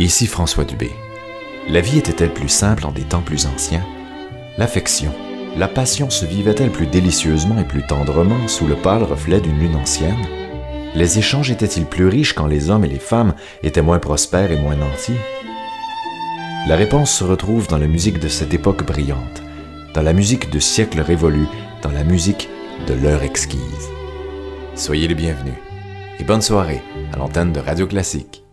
Ici François Dubé. La vie était-elle plus simple en des temps plus anciens? L'affection, la passion se vivait-elle plus délicieusement et plus tendrement sous le pâle reflet d'une lune ancienne? Les échanges étaient-ils plus riches quand les hommes et les femmes étaient moins prospères et moins nantis? La réponse se retrouve dans la musique de cette époque brillante, dans la musique de siècles révolus, dans la musique de l'heure exquise. Soyez les bienvenus et bonne soirée à l'antenne de Radio Classique.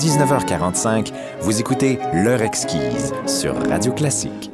19h45, vous écoutez L'heure exquise sur Radio Classique.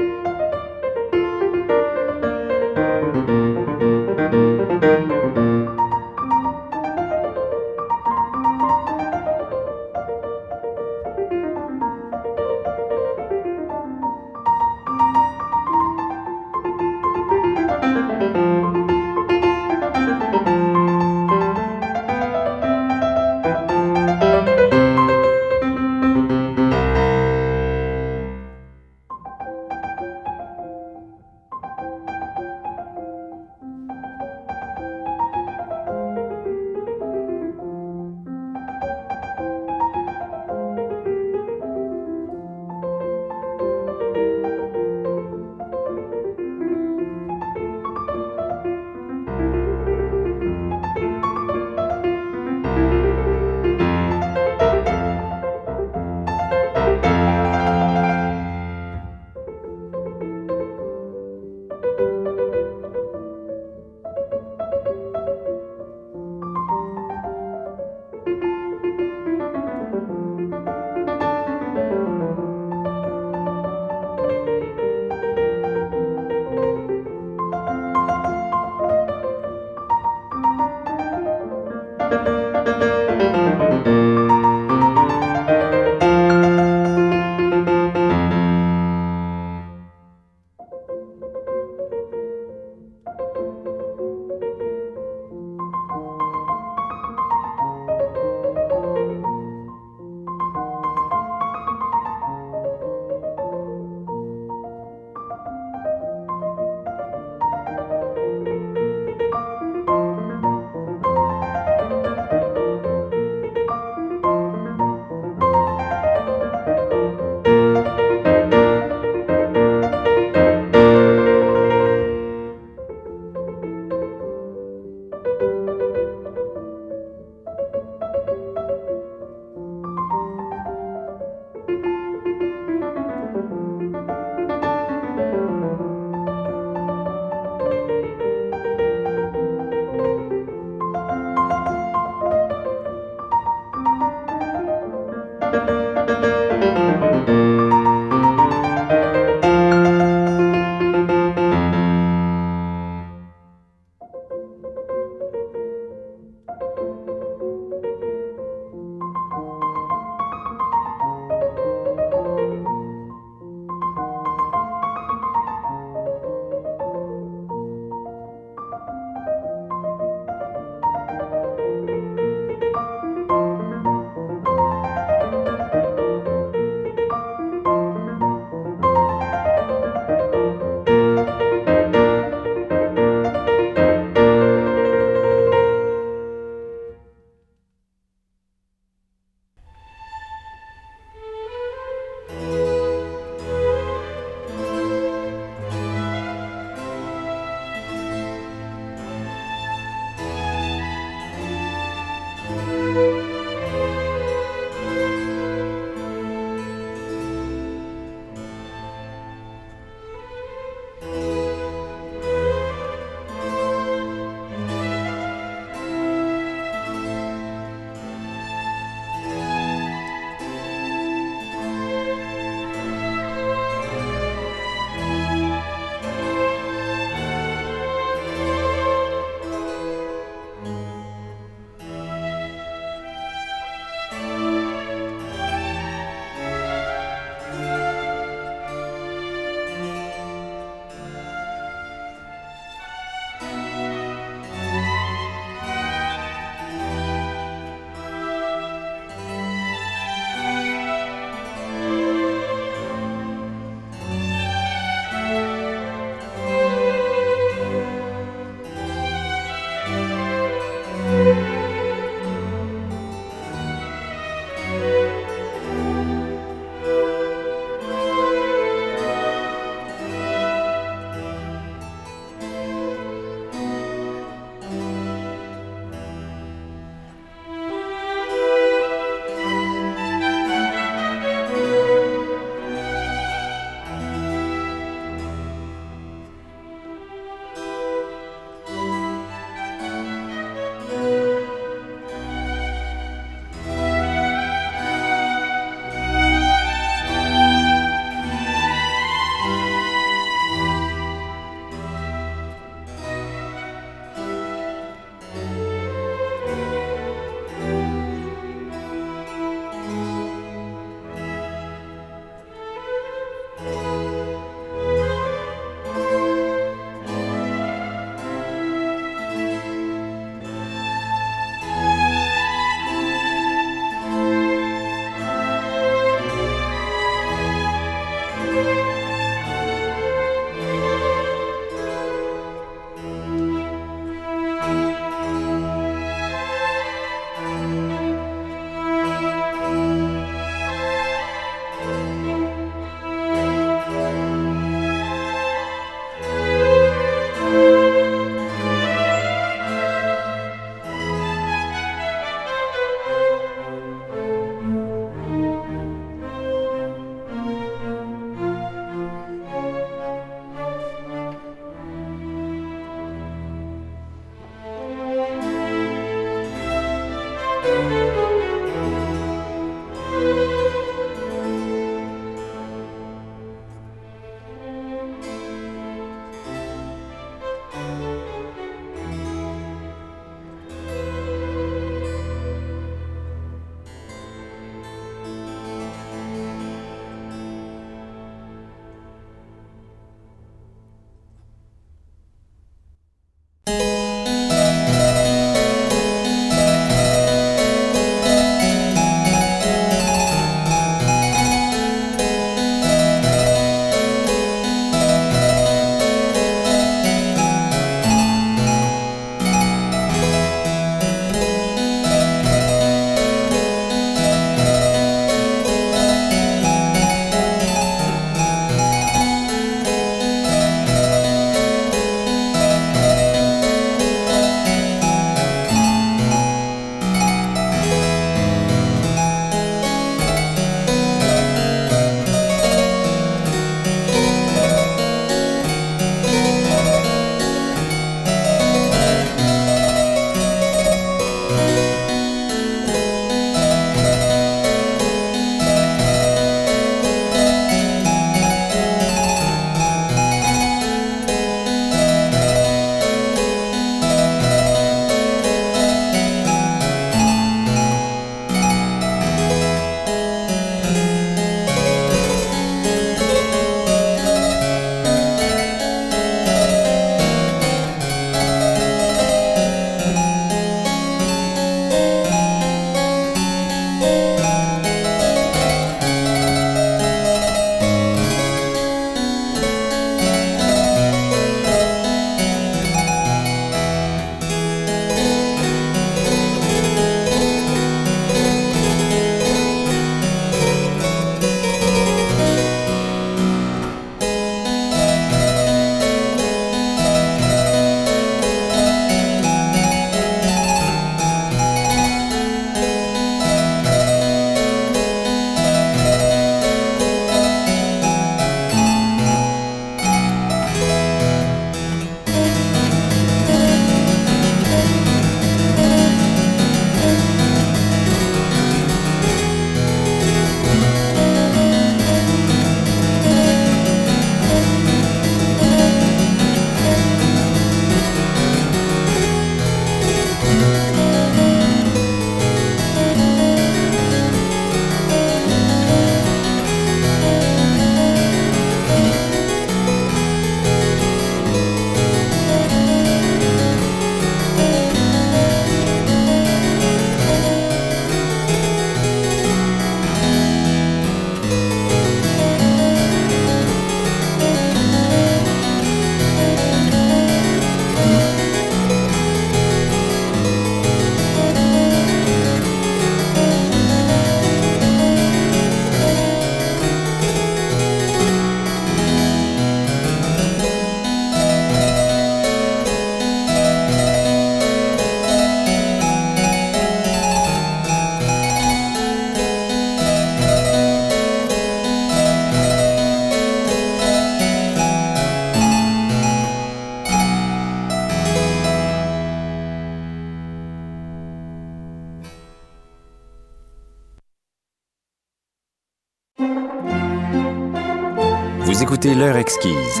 L'heure exquise.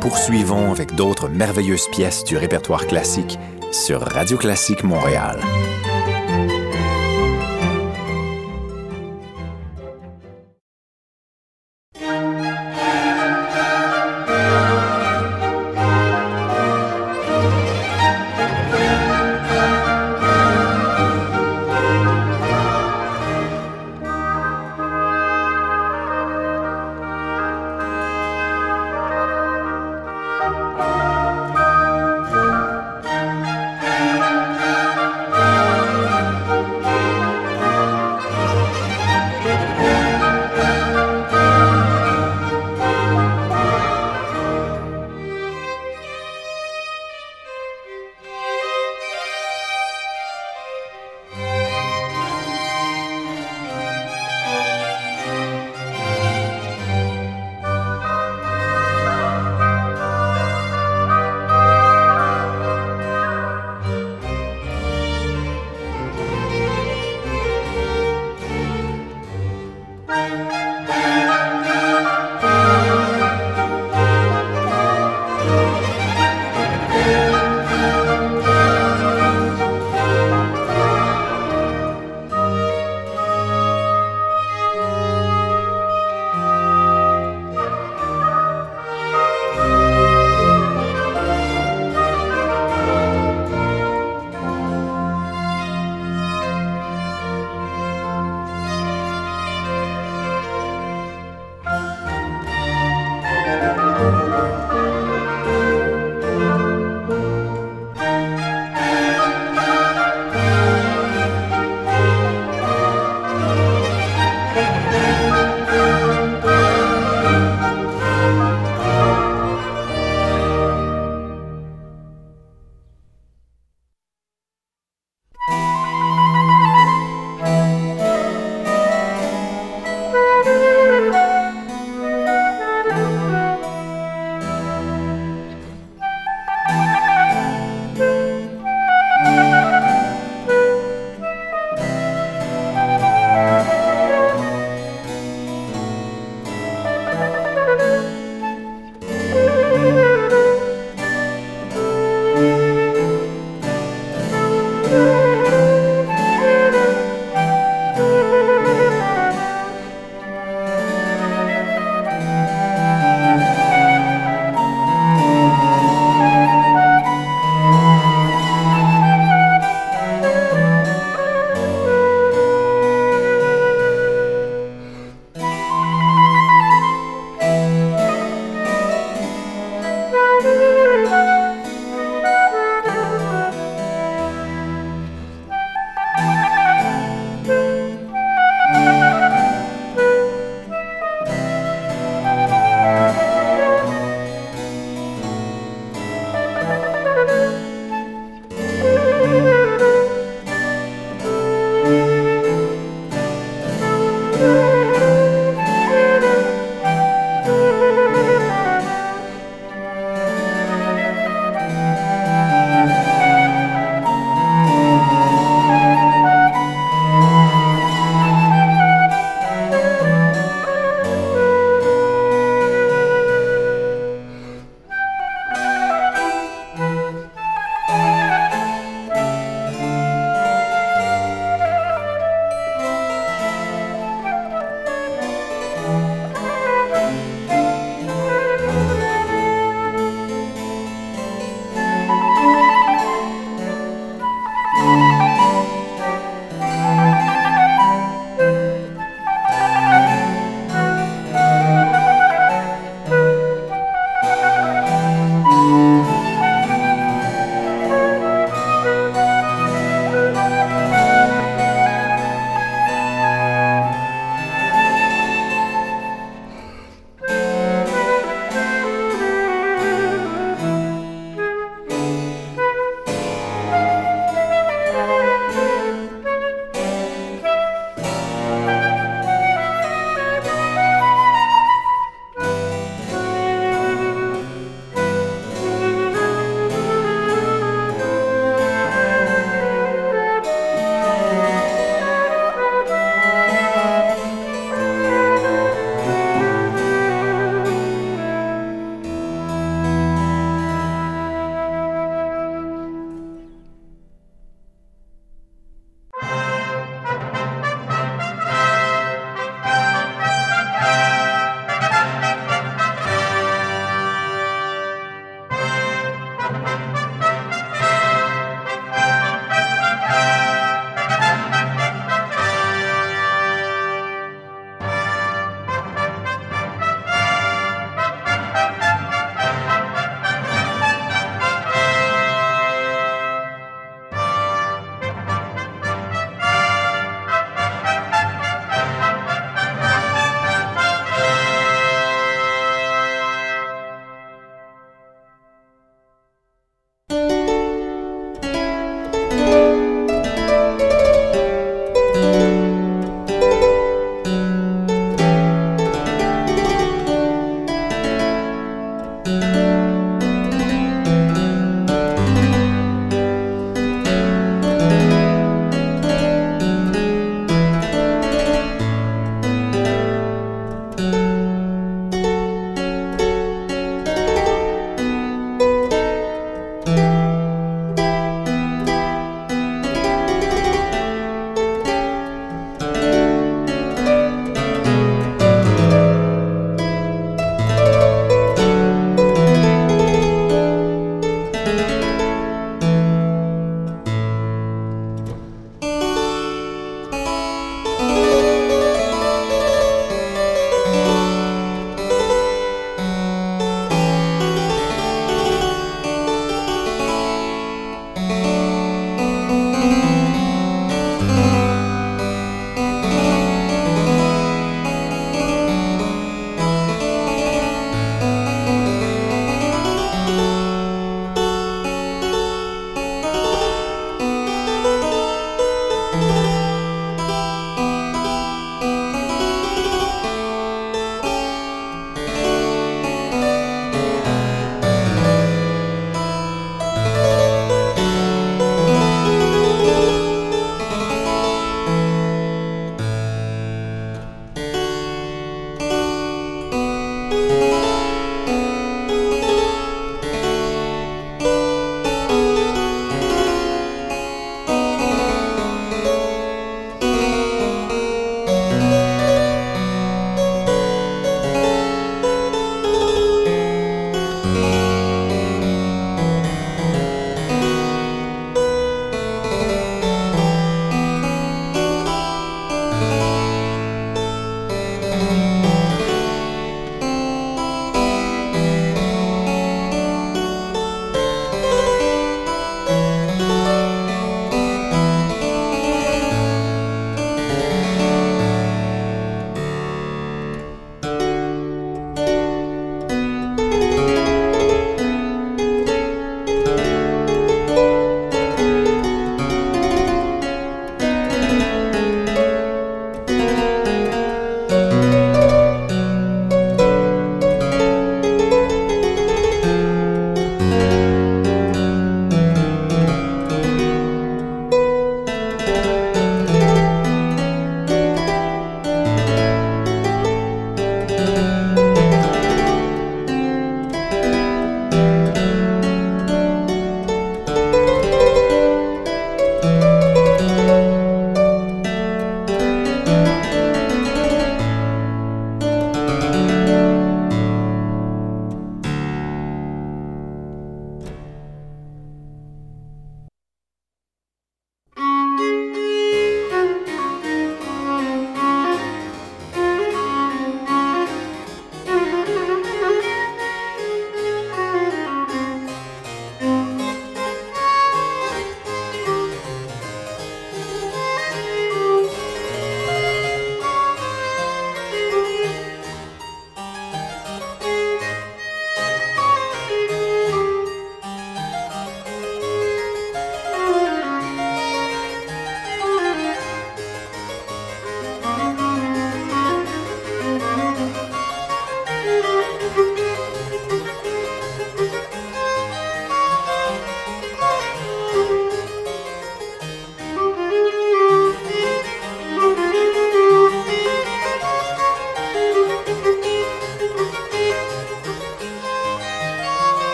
Poursuivons avec d'autres merveilleuses pièces du répertoire classique sur Radio Classique Montréal.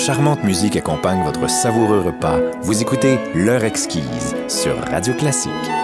Charmante musique accompagne votre savoureux repas. Vous écoutez L'heure exquise sur Radio Classique.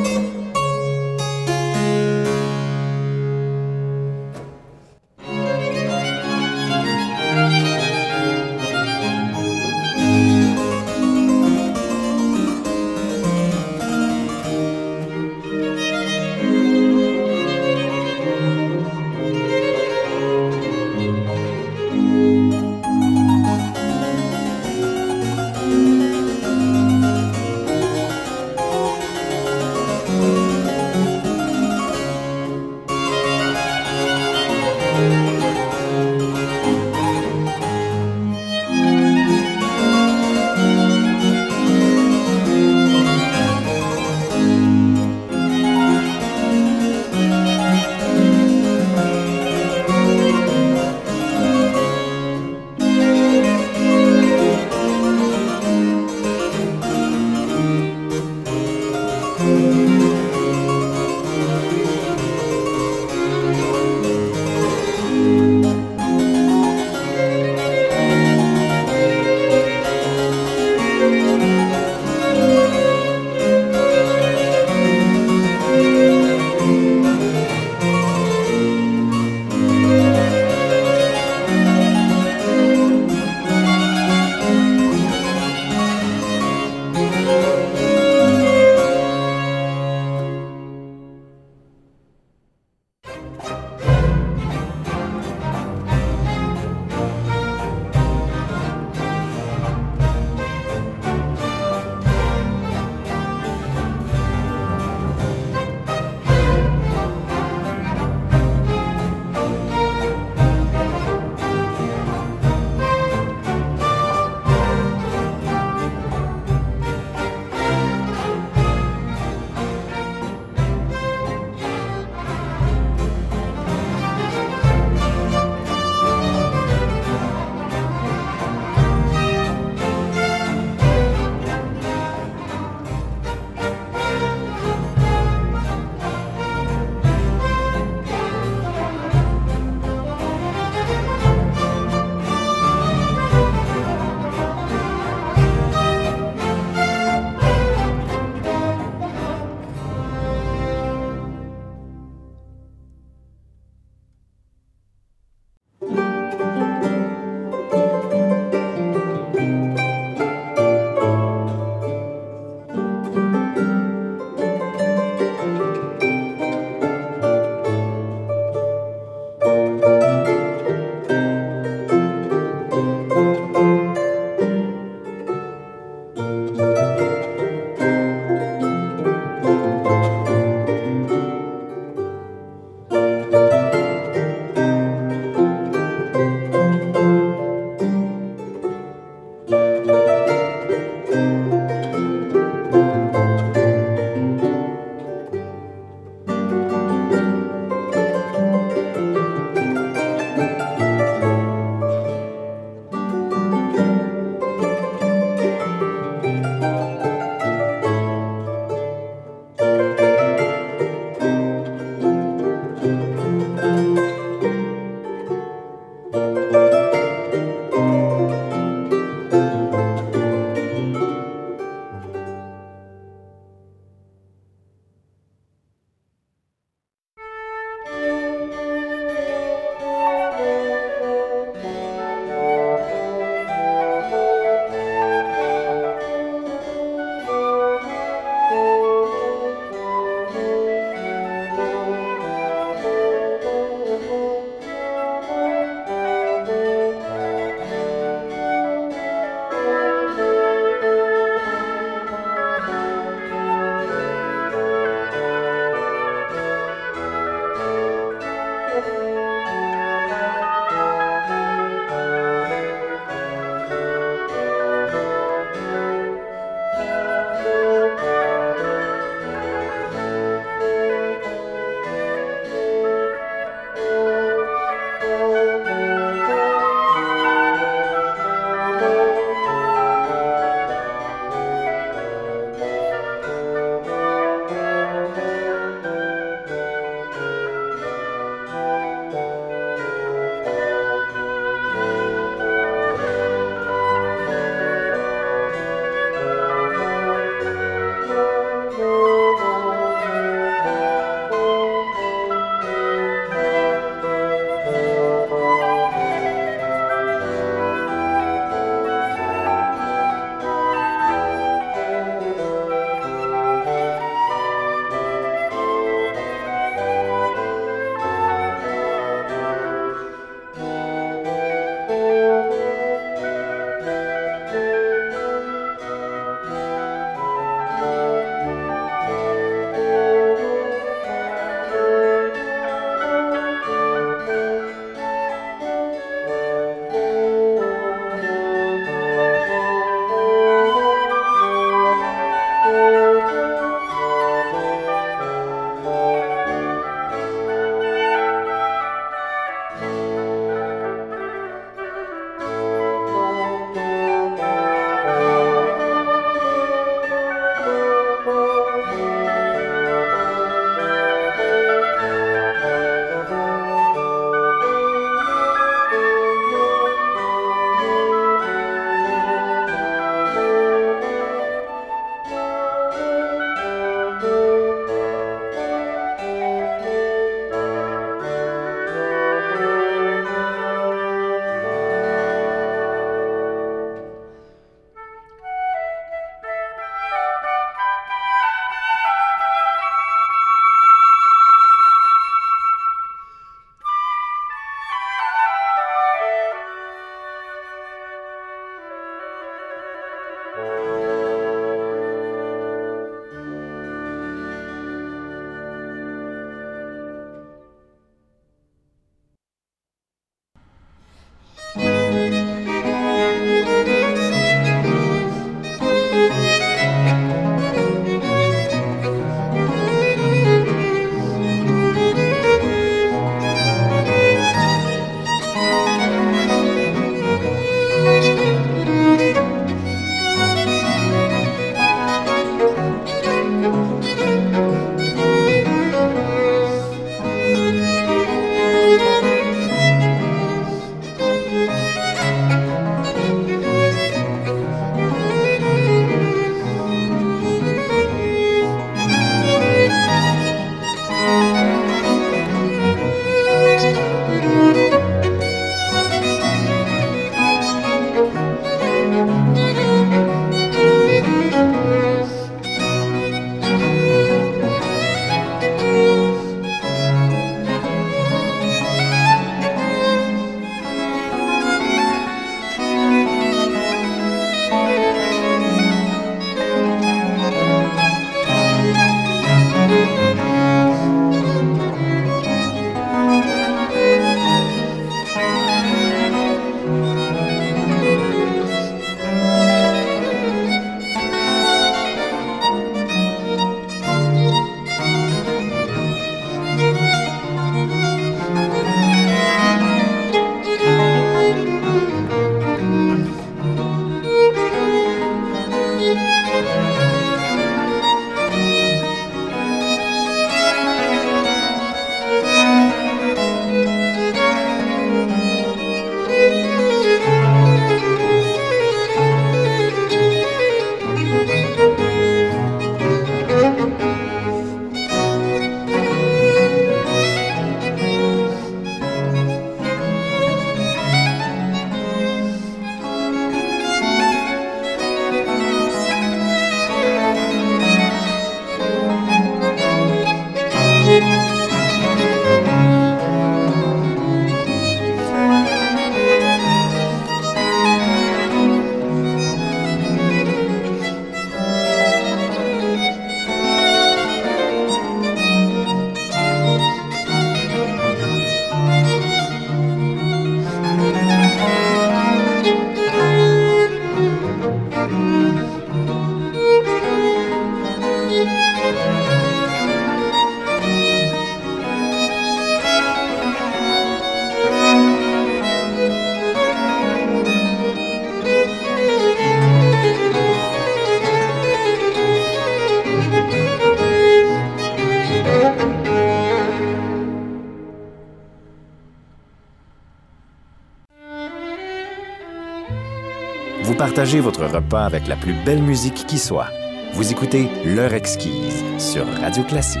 Votre repas avec la plus belle musique qui soit. Vous écoutez L'heure exquise sur Radio Classique.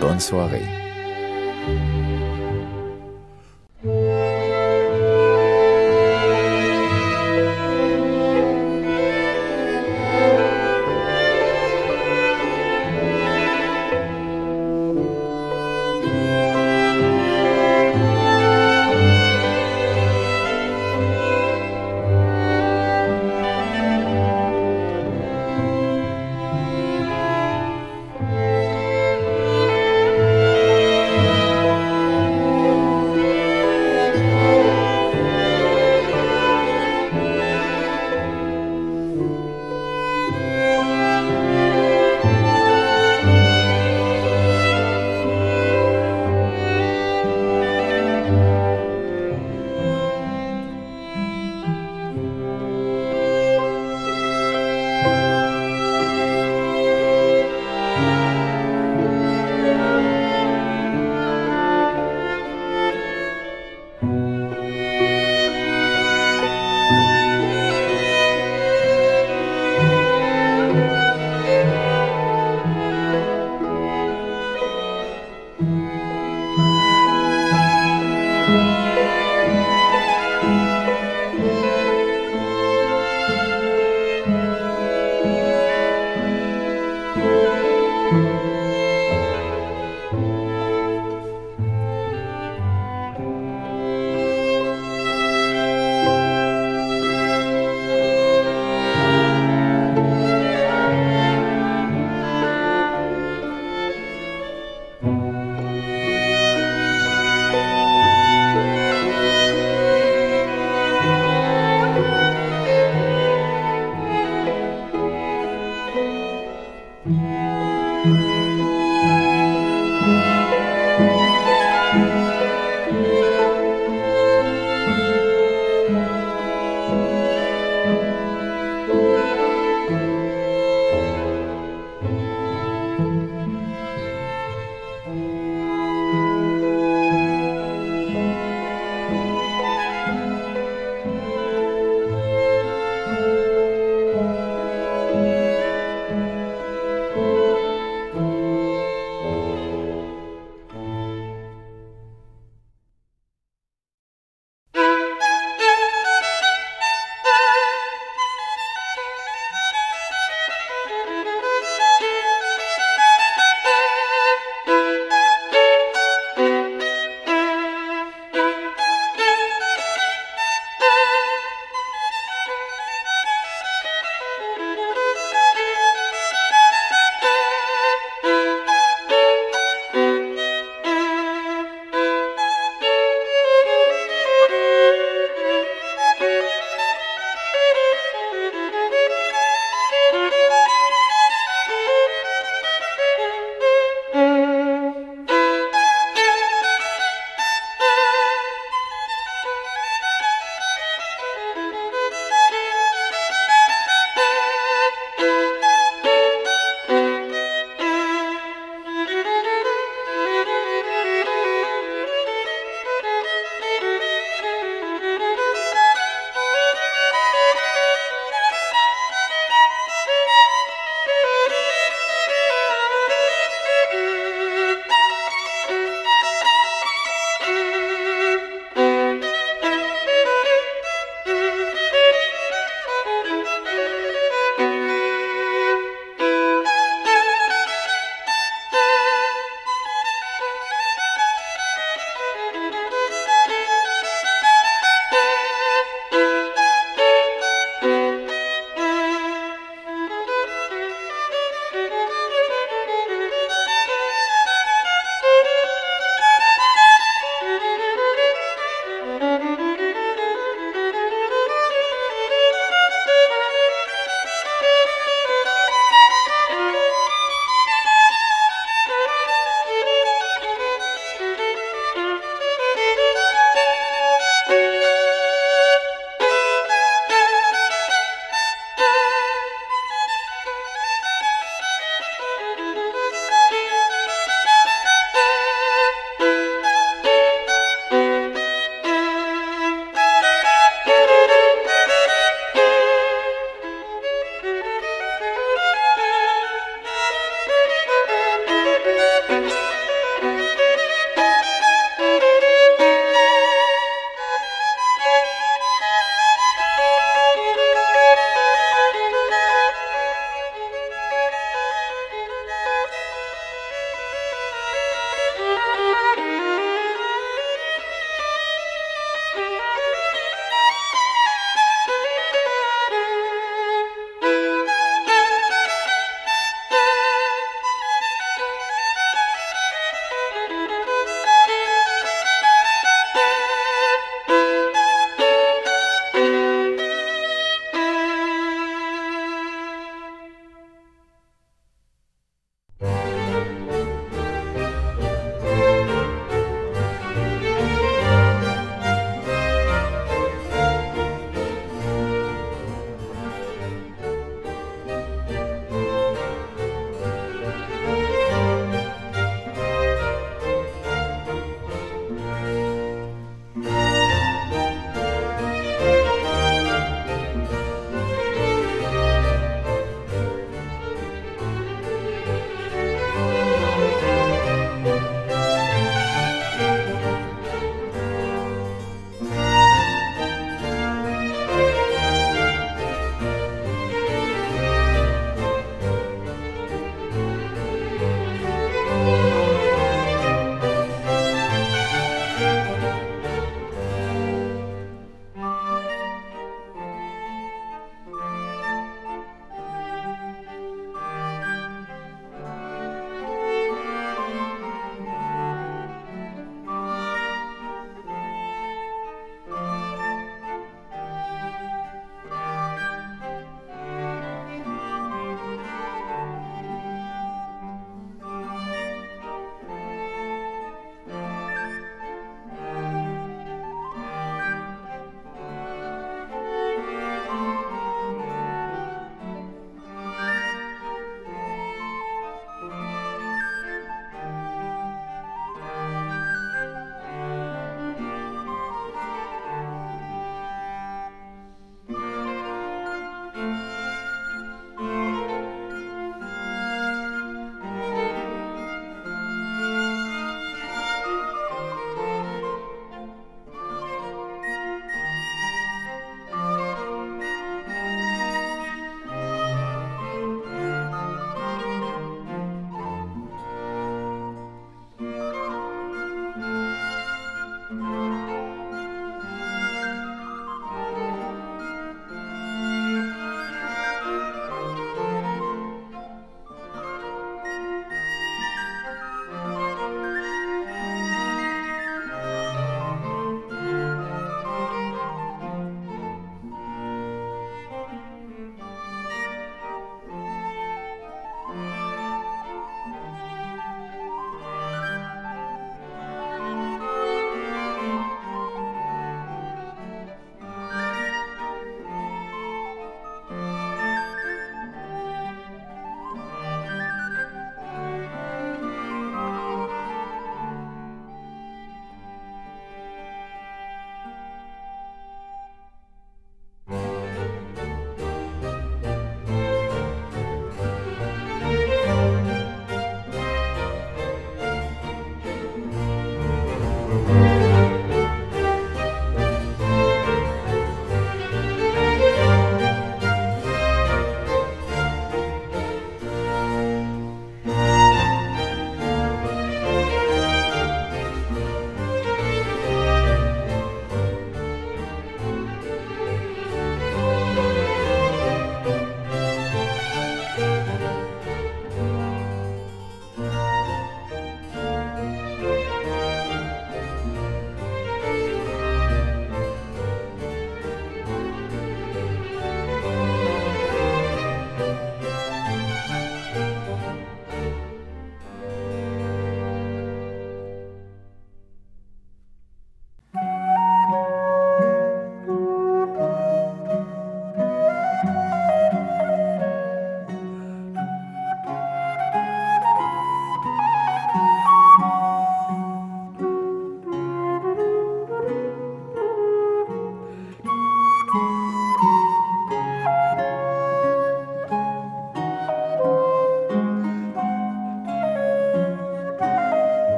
Bonne soirée.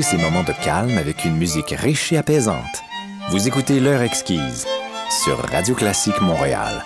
Ces moments de calme avec une musique riche et apaisante. Vous écoutez L'heure exquise sur Radio Classique Montréal.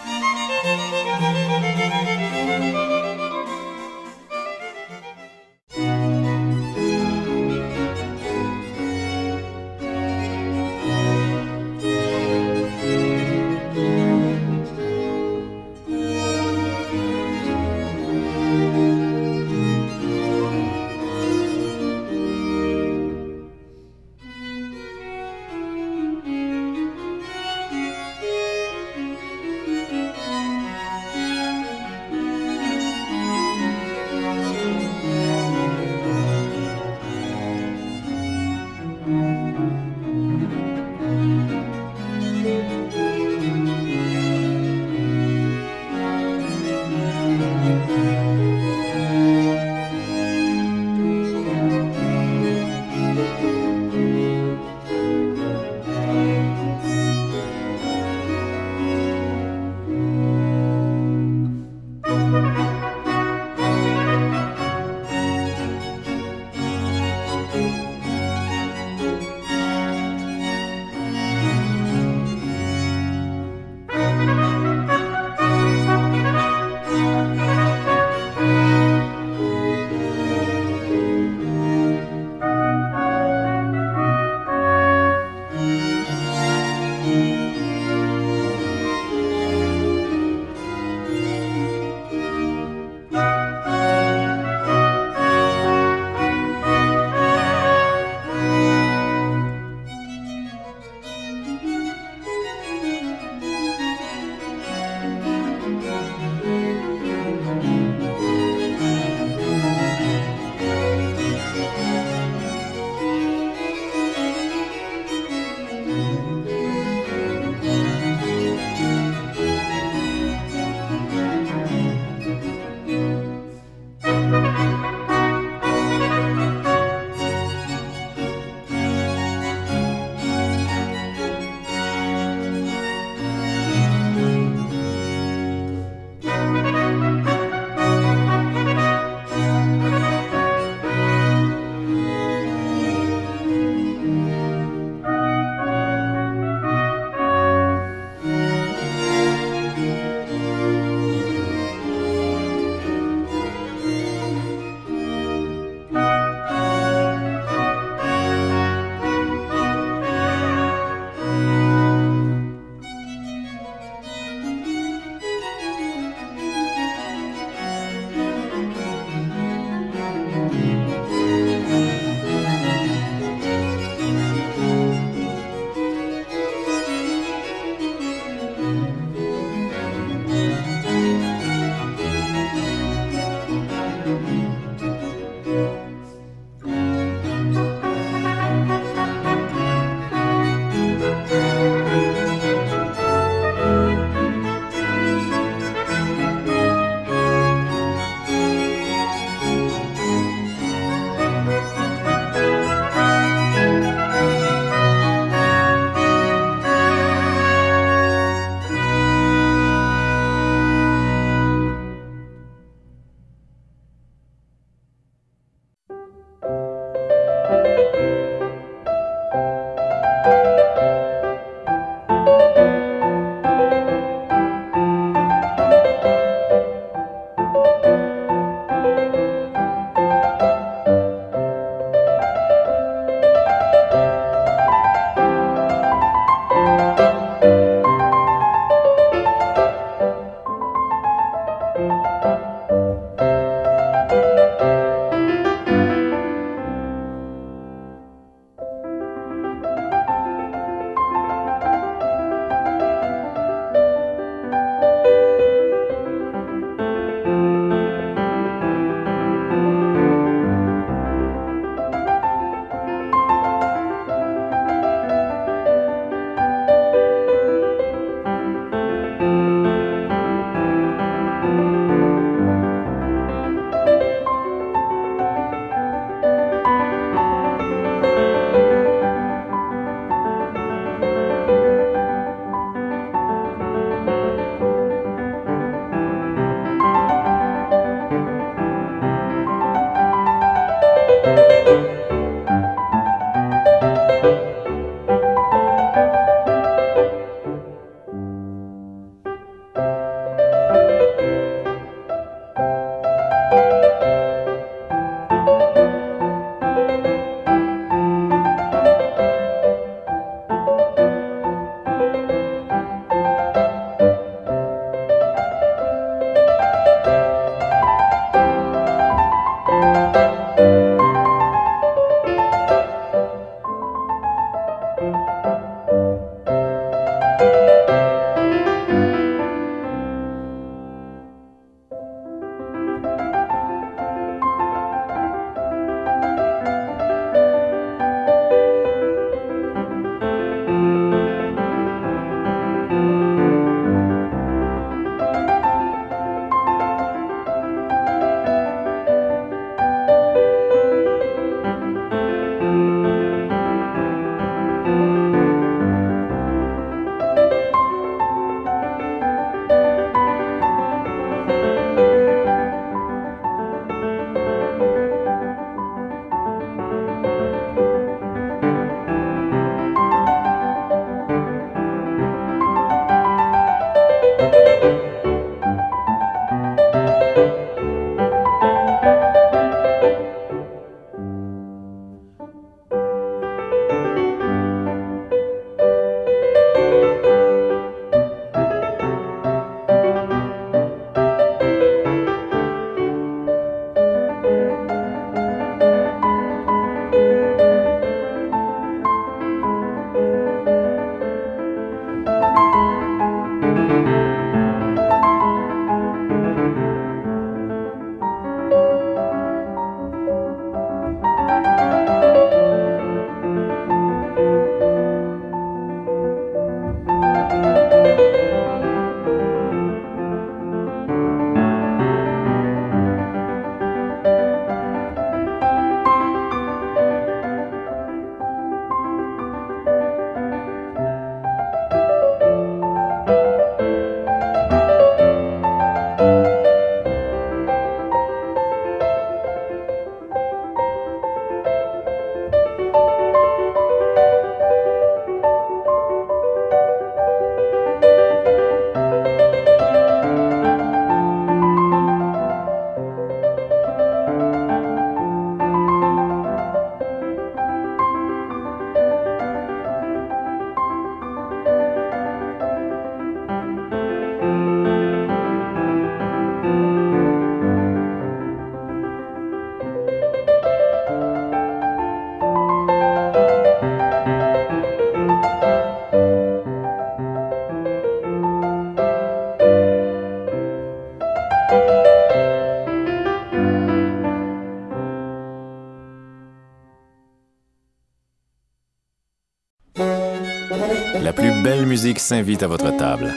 Musique s'invite à votre table.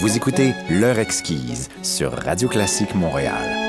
Vous écoutez L'heure exquise sur Radio Classique Montréal.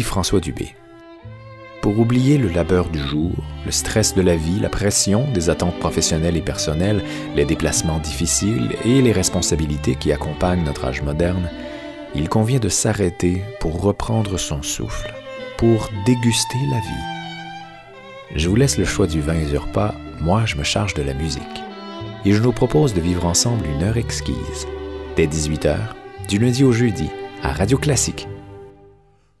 François Dubé. Pour oublier le labeur du jour, le stress de la vie, la pression des attentes professionnelles et personnelles, les déplacements difficiles et les responsabilités qui accompagnent notre âge moderne, il convient de s'arrêter pour reprendre son souffle, pour déguster la vie. Je vous laisse le choix du vin repas, moi je me charge de la musique. Et je nous propose de vivre ensemble une heure exquise, dès 18h, du lundi au jeudi, à Radio Classique